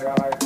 There are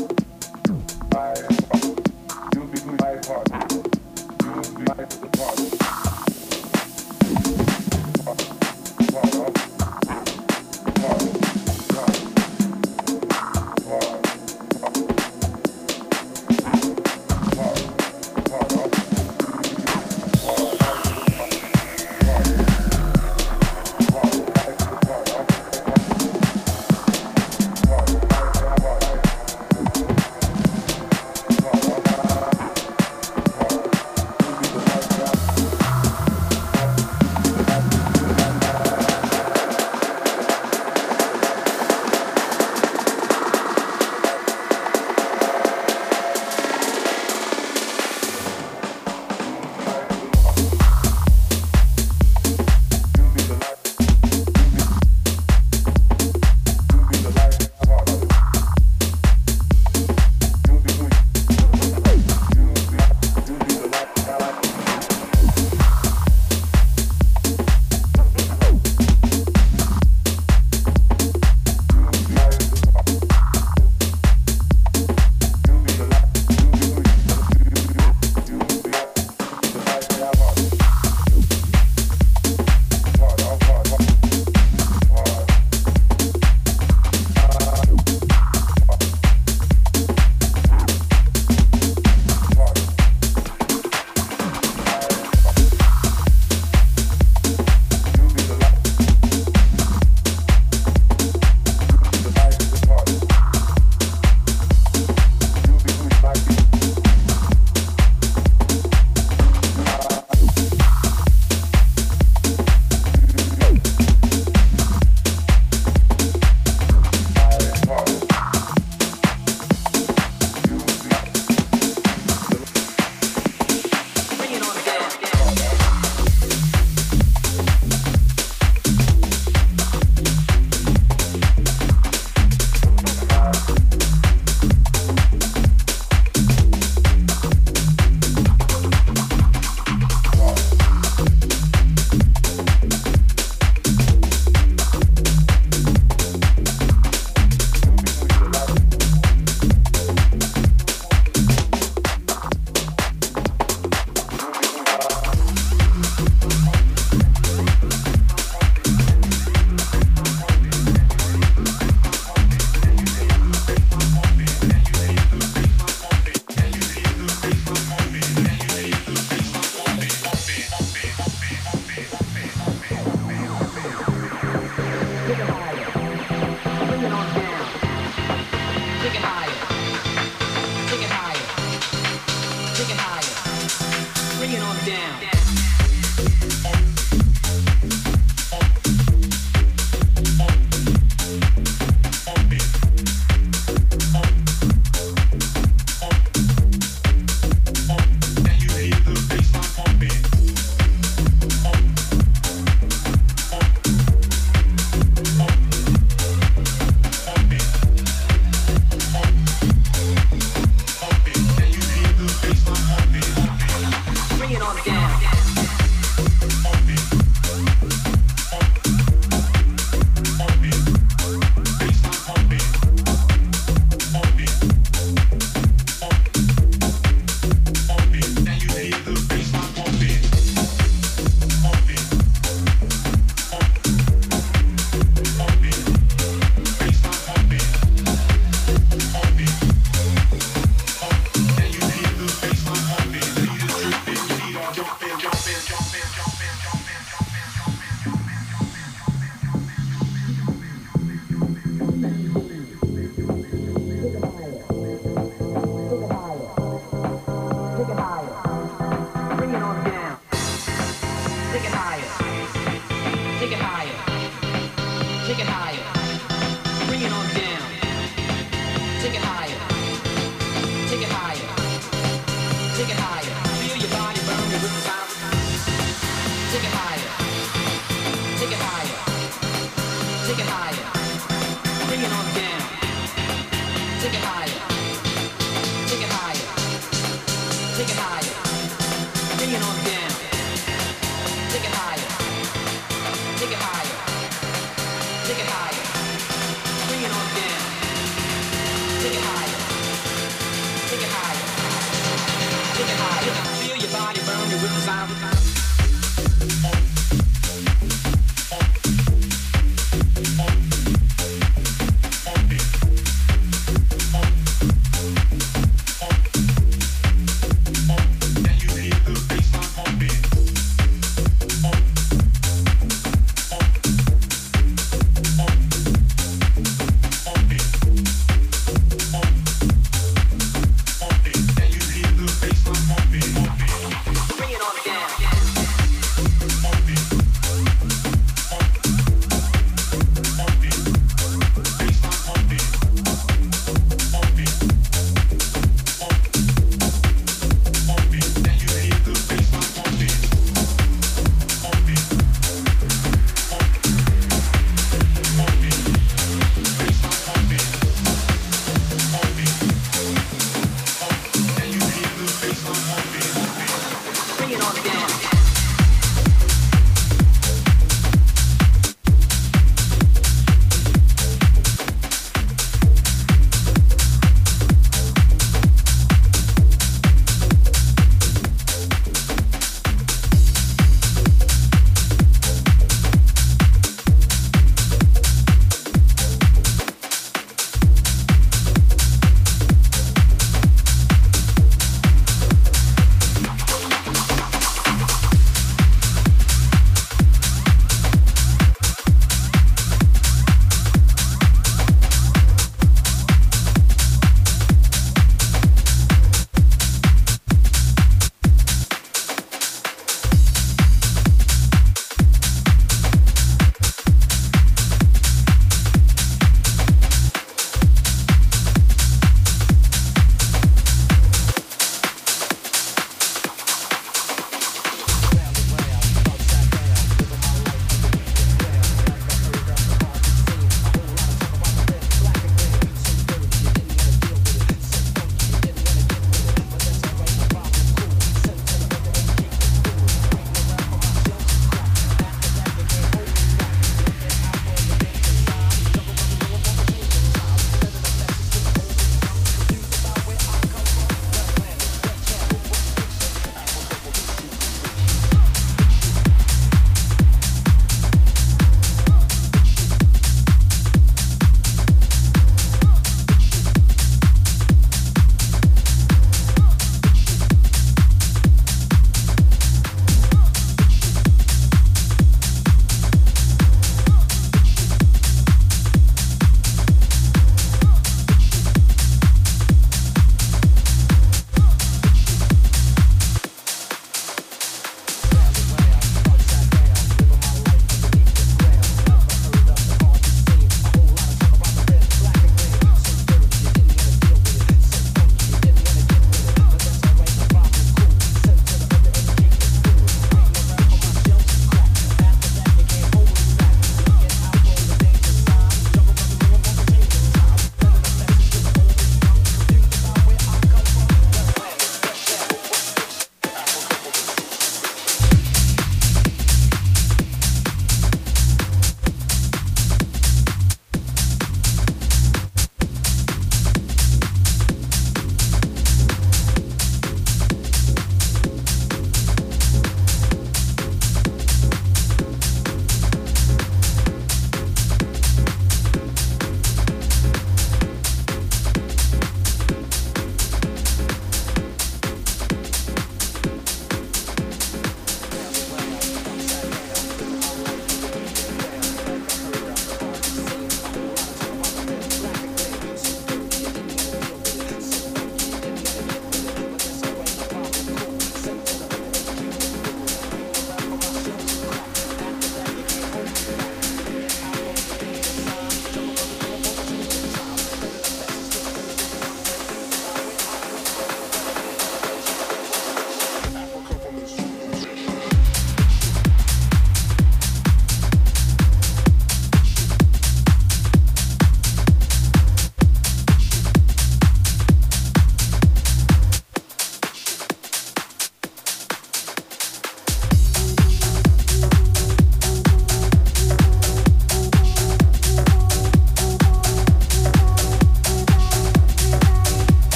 bye, bye.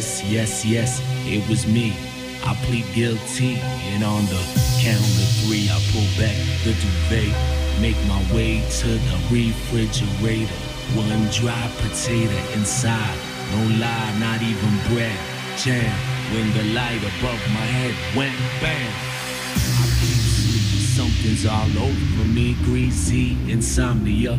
Yes, yes, yes, it was me. I plead guilty, and on the count of three, I pull back the duvet, make my way to the refrigerator. One dry potato inside, no lie, not even bread. Jam when the light above my head went bam. I something's all over me, greasy insomnia.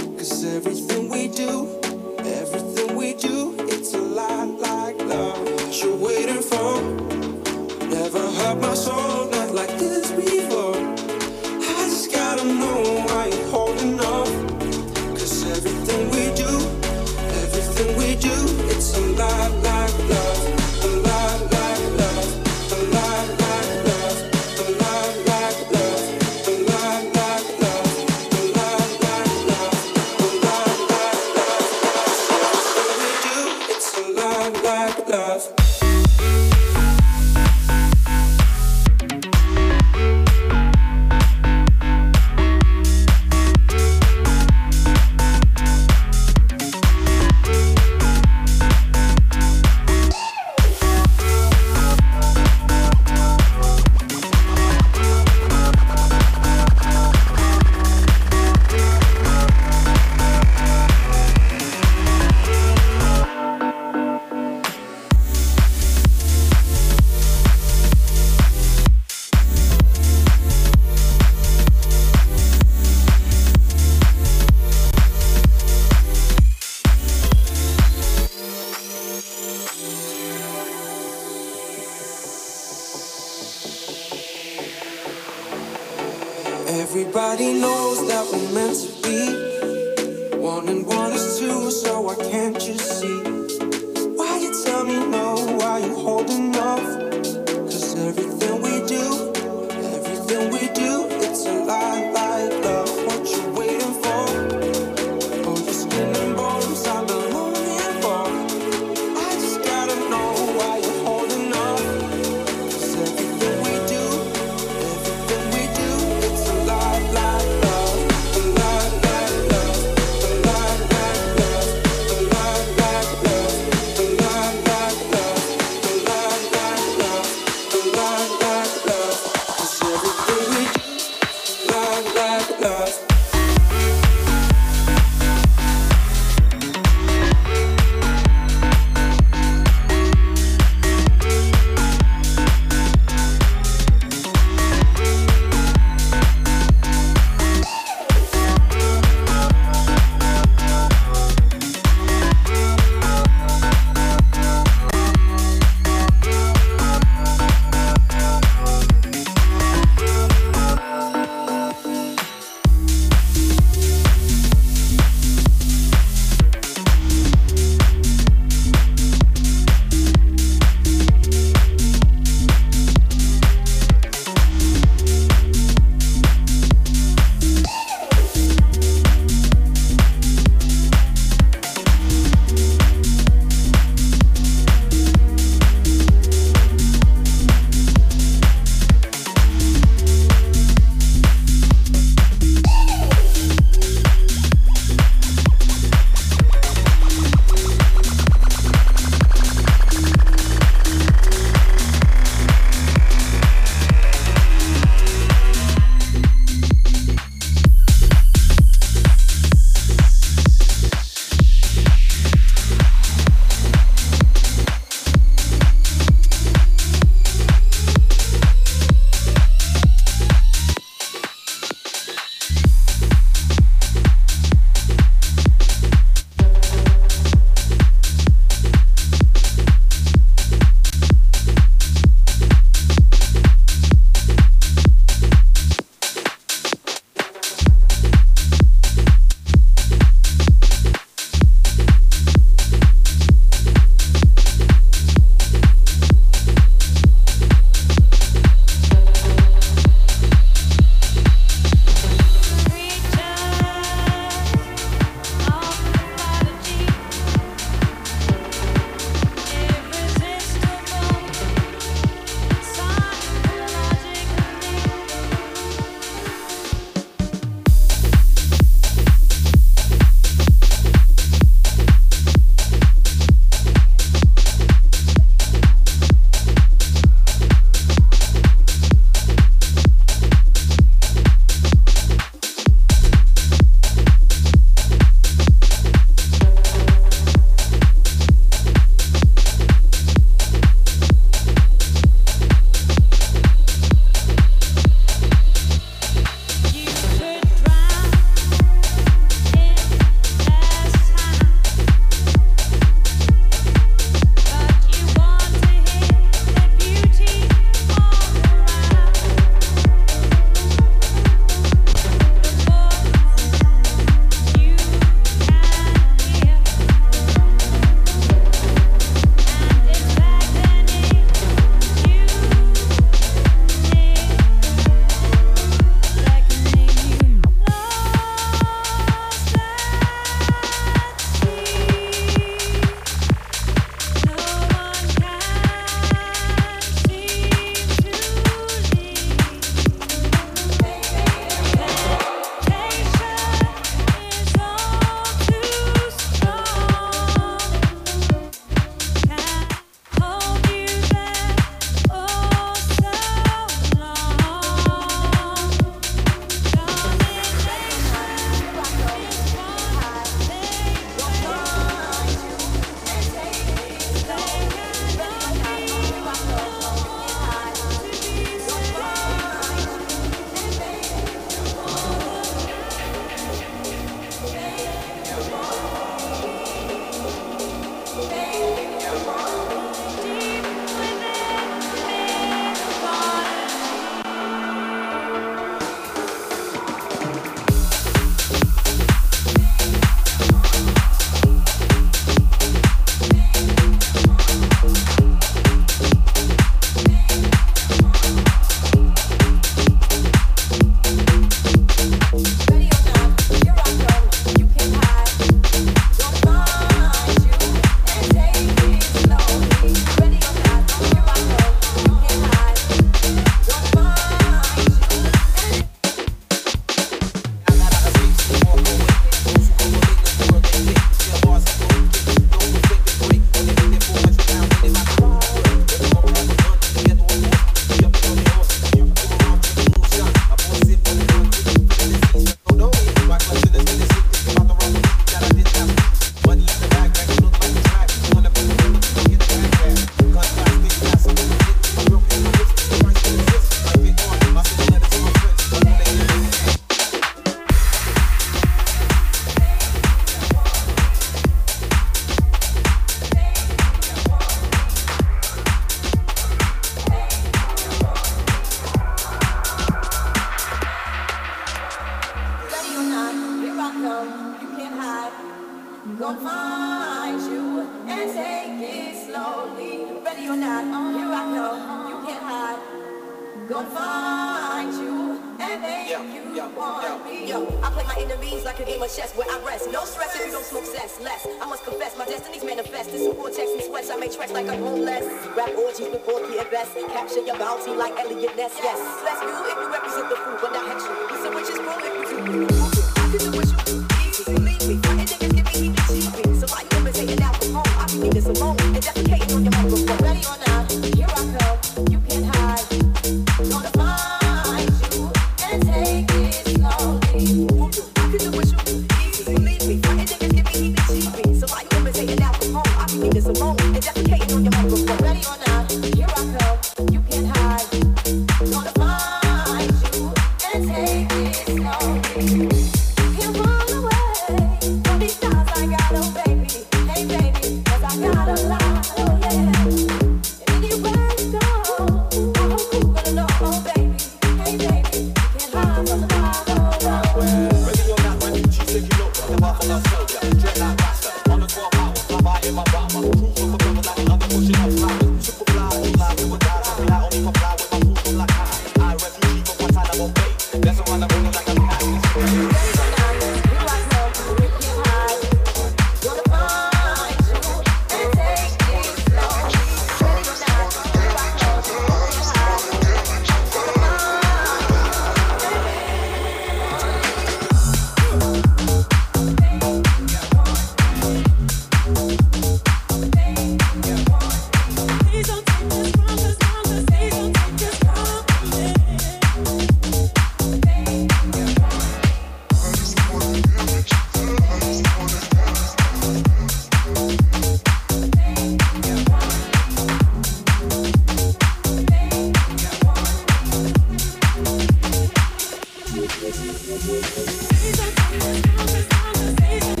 conversation.